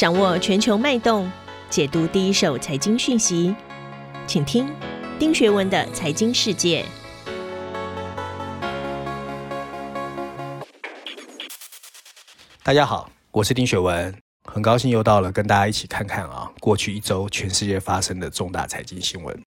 掌握全球脉动，解读第一手财经讯息，请听丁学文的财经世界。大家好，我是丁学文，很高兴又到了跟大家一起看看啊，过去一周全世界发生的重大财经新闻。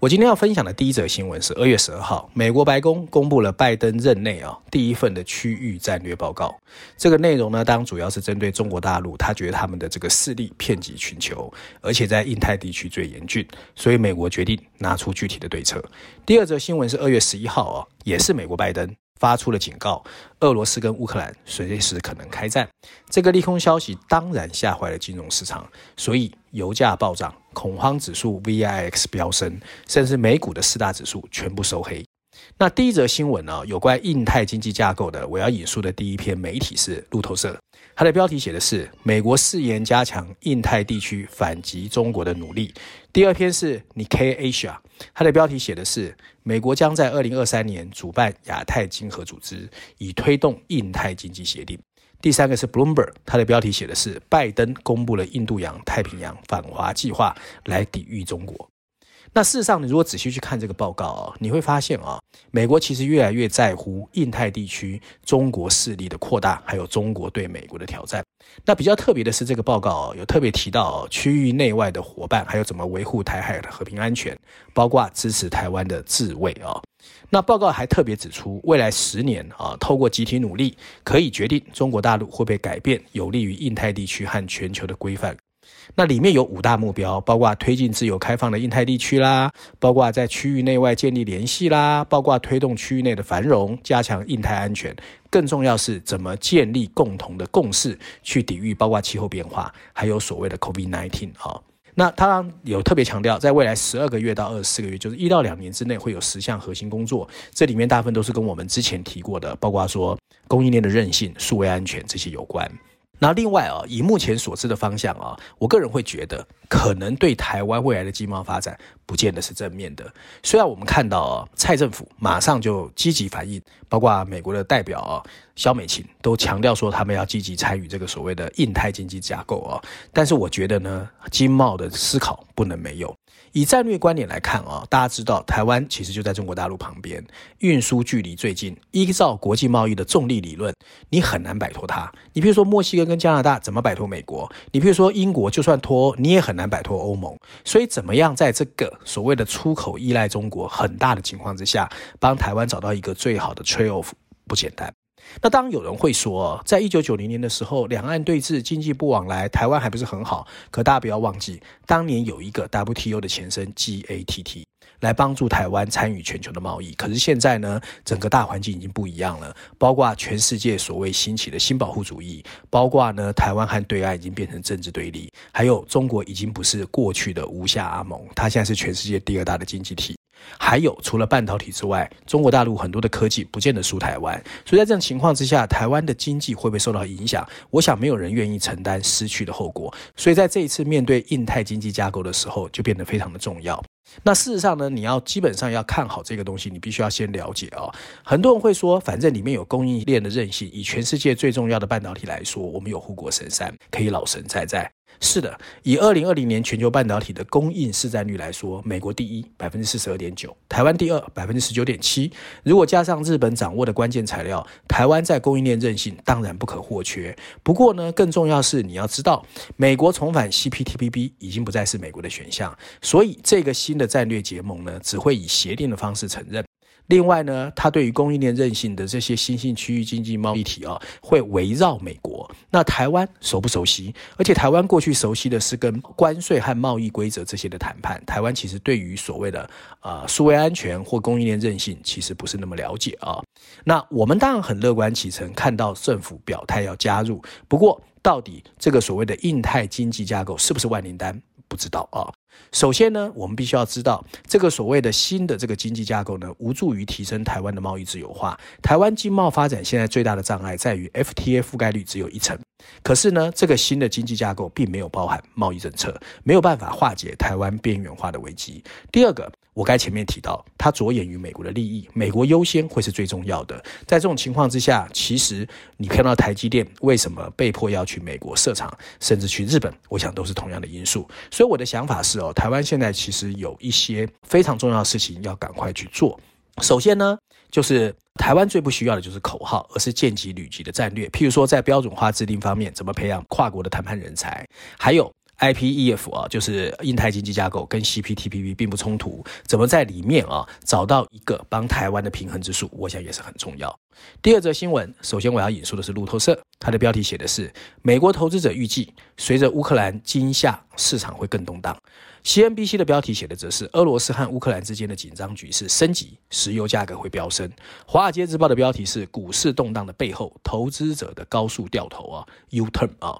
我今天要分享的第一则新闻是二月十二号，美国白宫公布了拜登任内啊第一份的区域战略报告。这个内容呢，当主要是针对中国大陆，他觉得他们的这个势力遍及全球，而且在印太地区最严峻，所以美国决定拿出具体的对策。第二则新闻是二月十一号啊，也是美国拜登。发出了警告，俄罗斯跟乌克兰随时可能开战。这个利空消息当然吓坏了金融市场，所以油价暴涨，恐慌指数 VIX 飙升，甚至美股的四大指数全部收黑。那第一则新闻呢，有关印太经济架构的，我要引述的第一篇媒体是路透社，它的标题写的是“美国誓言加强印太地区反击中国的努力”。第二篇是 Nikkei Asia，它的标题写的是“美国将在二零二三年主办亚太经合组织，以推动印太经济协定”。第三个是 Bloomberg，它的标题写的是“拜登公布了印度洋太平洋反华计划，来抵御中国”。那事实上，你如果仔细去看这个报告啊，你会发现啊，美国其实越来越在乎印太地区中国势力的扩大，还有中国对美国的挑战。那比较特别的是，这个报告啊，有特别提到区域内外的伙伴，还有怎么维护台海的和平安全，包括支持台湾的自卫啊。那报告还特别指出，未来十年啊，透过集体努力，可以决定中国大陆会不会改变有利于印太地区和全球的规范。那里面有五大目标，包括推进自由开放的印太地区啦，包括在区域内外建立联系啦，包括推动区域内的繁荣，加强印太安全。更重要是怎么建立共同的共识，去抵御包括气候变化，还有所谓的 COVID-19 啊。那他有特别强调，在未来十二个月到二十四个月，就是一到两年之内，会有十项核心工作。这里面大部分都是跟我们之前提过的，包括说供应链的韧性、数位安全这些有关。那另外啊，以目前所知的方向啊，我个人会觉得，可能对台湾未来的经贸发展，不见得是正面的。虽然我们看到啊，蔡政府马上就积极反应，包括美国的代表啊，肖美琴都强调说，他们要积极参与这个所谓的印太经济架构啊。但是我觉得呢，经贸的思考不能没有。以战略观点来看啊，大家知道台湾其实就在中国大陆旁边，运输距离最近。依照国际贸易的重力理论，你很难摆脱它。你比如说墨西哥跟加拿大怎么摆脱美国？你比如说英国就算脱，你也很难摆脱欧盟。所以怎么样在这个所谓的出口依赖中国很大的情况之下，帮台湾找到一个最好的 trade off 不简单。那当然有人会说，在一九九零年的时候，两岸对峙，经济不往来，台湾还不是很好。可大家不要忘记，当年有一个 WTO 的前身 GATT 来帮助台湾参与全球的贸易。可是现在呢，整个大环境已经不一样了，包括全世界所谓兴起的新保护主义，包括呢，台湾和对岸已经变成政治对立，还有中国已经不是过去的吴下阿蒙，它现在是全世界第二大的经济体。还有，除了半导体之外，中国大陆很多的科技不见得输台湾，所以在这种情况之下，台湾的经济会不会受到影响？我想没有人愿意承担失去的后果。所以在这一次面对印太经济架构的时候，就变得非常的重要。那事实上呢，你要基本上要看好这个东西，你必须要先了解哦。很多人会说，反正里面有供应链的韧性，以全世界最重要的半导体来说，我们有护国神山，可以老神在在。是的，以二零二零年全球半导体的供应市占率来说，美国第一，百分之四十二点九；台湾第二，百分之十九点七。如果加上日本掌握的关键材料，台湾在供应链韧性当然不可或缺。不过呢，更重要是你要知道，美国重返 CPTPP 已经不再是美国的选项，所以这个新的战略结盟呢，只会以协定的方式承认。另外呢，它对于供应链韧性的这些新兴区域经济贸易体啊，会围绕美国。那台湾熟不熟悉？而且台湾过去熟悉的是跟关税和贸易规则这些的谈判。台湾其实对于所谓的啊，数位安全或供应链韧性，其实不是那么了解啊。那我们当然很乐观其成，看到政府表态要加入。不过，到底这个所谓的印太经济架构是不是万灵丹？不知道啊。首先呢，我们必须要知道，这个所谓的新的这个经济架构呢，无助于提升台湾的贸易自由化。台湾经贸发展现在最大的障碍在于 FTA 覆盖率只有一成。可是呢，这个新的经济架构并没有包含贸易政策，没有办法化解台湾边缘化的危机。第二个。我该前面提到，它着眼于美国的利益，美国优先会是最重要的。在这种情况之下，其实你看到台积电为什么被迫要去美国设厂，甚至去日本，我想都是同样的因素。所以我的想法是哦，台湾现在其实有一些非常重要的事情要赶快去做。首先呢，就是台湾最不需要的就是口号，而是见机履机的战略。譬如说，在标准化制定方面，怎么培养跨国的谈判人才，还有。IPEF 啊，就是印太经济架构跟 CPTPP 并不冲突，怎么在里面啊找到一个帮台湾的平衡之术，我想也是很重要。第二则新闻，首先我要引述的是路透社，它的标题写的是美国投资者预计随着乌克兰惊吓，市场会更动荡。CNBC 的标题写的则是俄罗斯和乌克兰之间的紧张局势升级，石油价格会飙升。华尔街日报的标题是股市动荡的背后，投资者的高速掉头啊，U-turn 啊。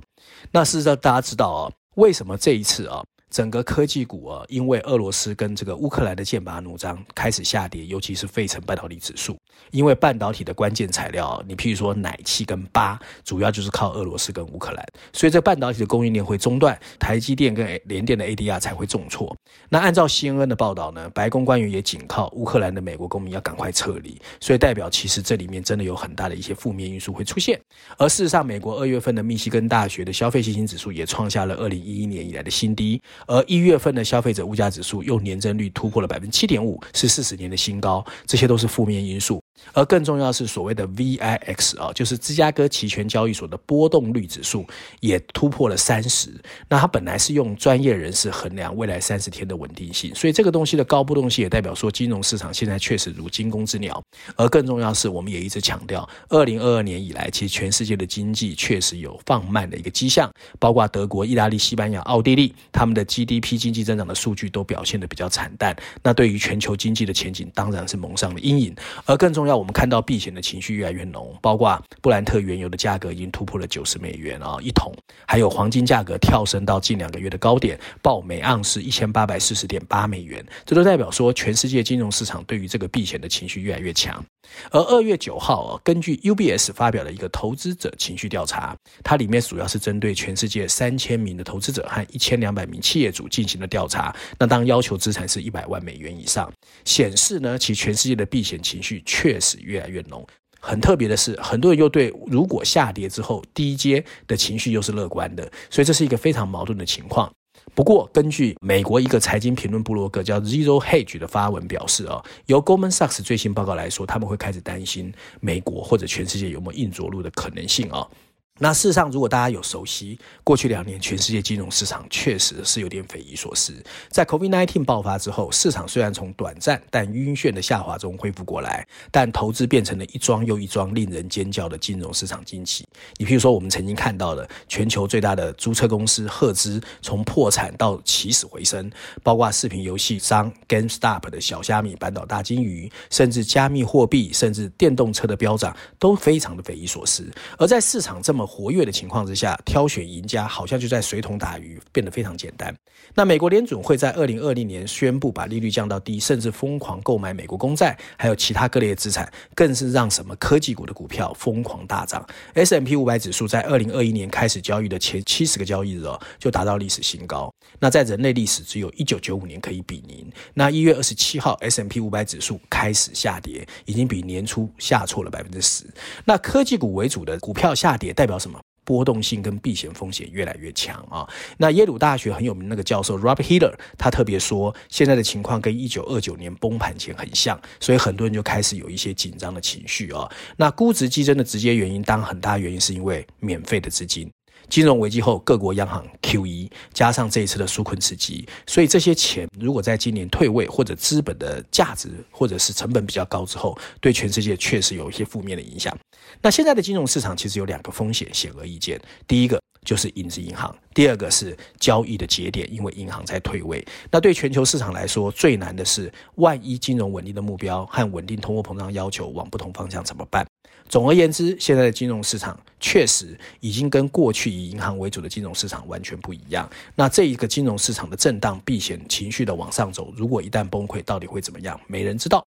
那事实上大家知道啊。为什么这一次啊，整个科技股啊，因为俄罗斯跟这个乌克兰的剑拔弩张开始下跌，尤其是费城半导体指数，因为半导体的关键材料，你譬如说奶气跟八，主要就是靠俄罗斯跟乌克兰，所以这半导体的供应链会中断，台积电跟联电的 ADR 才会重挫。那按照 CNN 的报道呢，白宫官员也警告乌克兰的美国公民要赶快撤离，所以代表其实这里面真的有很大的一些负面因素会出现。而事实上，美国二月份的密西根大学的消费信心指数也创下了二零一一年以来的新低。而一月份的消费者物价指数又年增率突破了百分之七点五，是四十年的新高，这些都是负面因素。而更重要是所谓的 VIX 啊，就是芝加哥期权交易所的波动率指数也突破了三十。那它本来是用专业人士衡量未来三十天的稳定性，所以这个东西的高波动性也代表说金融市场现在确实如惊弓之鸟。而更重要是，我们也一直强调，二零二二年以来，其实全世界的经济确实有放慢的一个迹象，包括德国、意大利、西班牙、奥地利，他们的 GDP 经济增长的数据都表现得比较惨淡。那对于全球经济的前景，当然是蒙上了阴影。而更重要，在我们看到避险的情绪越来越浓，包括布兰特原油的价格已经突破了九十美元啊一桶，还有黄金价格跳升到近两个月的高点，报每盎司一千八百四十点八美元，这都代表说全世界金融市场对于这个避险的情绪越来越强。而二月九号啊，根据 UBS 发表了一个投资者情绪调查，它里面主要是针对全世界三千名的投资者和一千两百名企业主进行了调查。那当要求资产是一百万美元以上，显示呢，其全世界的避险情绪确实越来越浓。很特别的是，很多人又对如果下跌之后低阶的情绪又是乐观的，所以这是一个非常矛盾的情况。不过，根据美国一个财经评论部落格叫 Zero Hedge 的发文表示啊，由 Goldman Sachs 最新报告来说，他们会开始担心美国或者全世界有没有硬着陆的可能性啊。那事实上，如果大家有熟悉过去两年全世界金融市场，确实是有点匪夷所思。在 COVID-19 爆发之后，市场虽然从短暂但晕眩的下滑中恢复过来，但投资变成了一桩又一桩令人尖叫的金融市场惊奇。你譬如说，我们曾经看到的全球最大的租车公司赫兹从破产到起死回生，包括视频游戏商 GameStop 的小虾米扳倒大鲸鱼，甚至加密货币，甚至电动车的飙涨，都非常的匪夷所思。而在市场这么活跃的情况之下，挑选赢家好像就在水桶打鱼，变得非常简单。那美国联准会在二零二零年宣布把利率降到低，甚至疯狂购买美国公债，还有其他各类的资产，更是让什么科技股的股票疯狂大涨。S M P 五百指数在二零二一年开始交易的前七十个交易日哦，就达到历史新高。那在人类历史只有一九九五年可以比拟。那一月二十七号，S M P 五百指数开始下跌，已经比年初下挫了百分之十。那科技股为主的股票下跌，代表什么？波动性跟避险风险越来越强啊！那耶鲁大学很有名那个教授 Rob Hiller，他特别说，现在的情况跟一九二九年崩盘前很像，所以很多人就开始有一些紧张的情绪啊。那估值激增的直接原因，当然很大原因是因为免费的资金。金融危机后，各国央行 QE 加上这一次的纾困刺激，所以这些钱如果在今年退位或者资本的价值或者是成本比较高之后，对全世界确实有一些负面的影响。那现在的金融市场其实有两个风险显而易见，第一个就是影子银行，第二个是交易的节点，因为银行在退位。那对全球市场来说，最难的是万一金融稳定的目标和稳定通货膨胀要求往不同方向怎么办？总而言之，现在的金融市场确实已经跟过去以银行为主的金融市场完全不一样。那这一个金融市场的震荡、避险情绪的往上走，如果一旦崩溃，到底会怎么样？没人知道。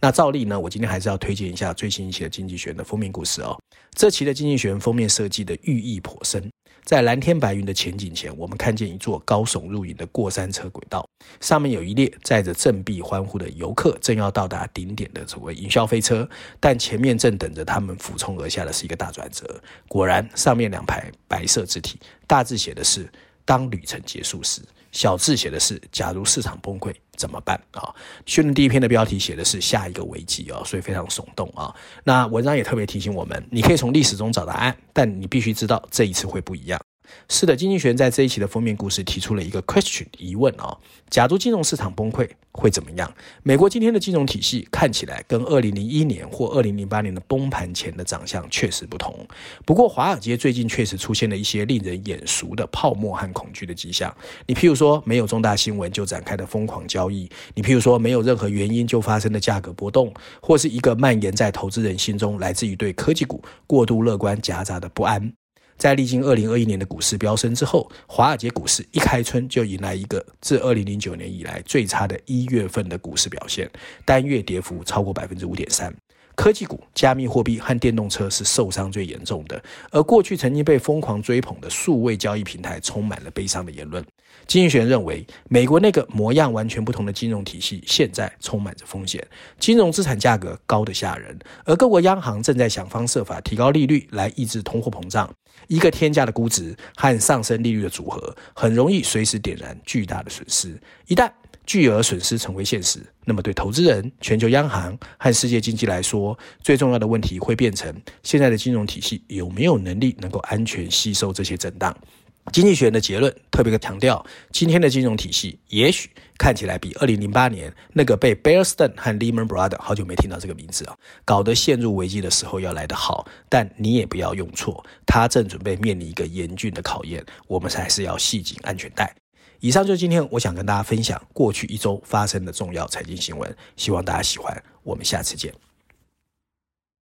那照例呢，我今天还是要推荐一下最新一期的《经济学人》的封面故事哦。这期的《经济学人》封面设计的寓意颇深。在蓝天白云的前景前，我们看见一座高耸入云的过山车轨道，上面有一列载着振臂欢呼的游客，正要到达顶点的所谓云霄飞车。但前面正等着他们俯冲而下的是一个大转折。果然，上面两排白色字体，大致写的是“当旅程结束时”，小字写的是“假如市场崩溃怎么办”啊。训练第一篇的标题写的是“下一个危机”啊，所以非常耸动啊。那文章也特别提醒我们，你可以从历史中找答案，但你必须知道这一次会不一样。是的，经济学在这一期的封面故事提出了一个 question 疑问啊：假如金融市场崩溃会怎么样？美国今天的金融体系看起来跟二零零一年或二零零八年的崩盘前的长相确实不同。不过，华尔街最近确实出现了一些令人眼熟的泡沫和恐惧的迹象。你譬如说，没有重大新闻就展开的疯狂交易；你譬如说，没有任何原因就发生的价格波动，或是一个蔓延在投资人心中来自于对科技股过度乐观夹杂的不安。在历经二零二一年的股市飙升之后，华尔街股市一开春就迎来一个自二零零九年以来最差的一月份的股市表现，单月跌幅超过百分之五点三。科技股、加密货币和电动车是受伤最严重的，而过去曾经被疯狂追捧的数位交易平台充满了悲伤的言论。经济学认为，美国那个模样完全不同的金融体系现在充满着风险，金融资产价格高得吓人，而各国央行正在想方设法提高利率来抑制通货膨胀。一个天价的估值和上升利率的组合，很容易随时点燃巨大的损失。一旦巨额损失成为现实，那么对投资人、全球央行和世界经济来说，最重要的问题会变成：现在的金融体系有没有能力能够安全吸收这些震荡？经济学人的结论特别强调，今天的金融体系也许看起来比2008年那个被 Bear Stearns 和 Lehman Brothers 好久没听到这个名字啊，搞得陷入危机的时候要来得好，但你也不要用错，它正准备面临一个严峻的考验，我们还是要系紧安全带。以上就是今天我想跟大家分享过去一周发生的重要财经新闻，希望大家喜欢。我们下次见。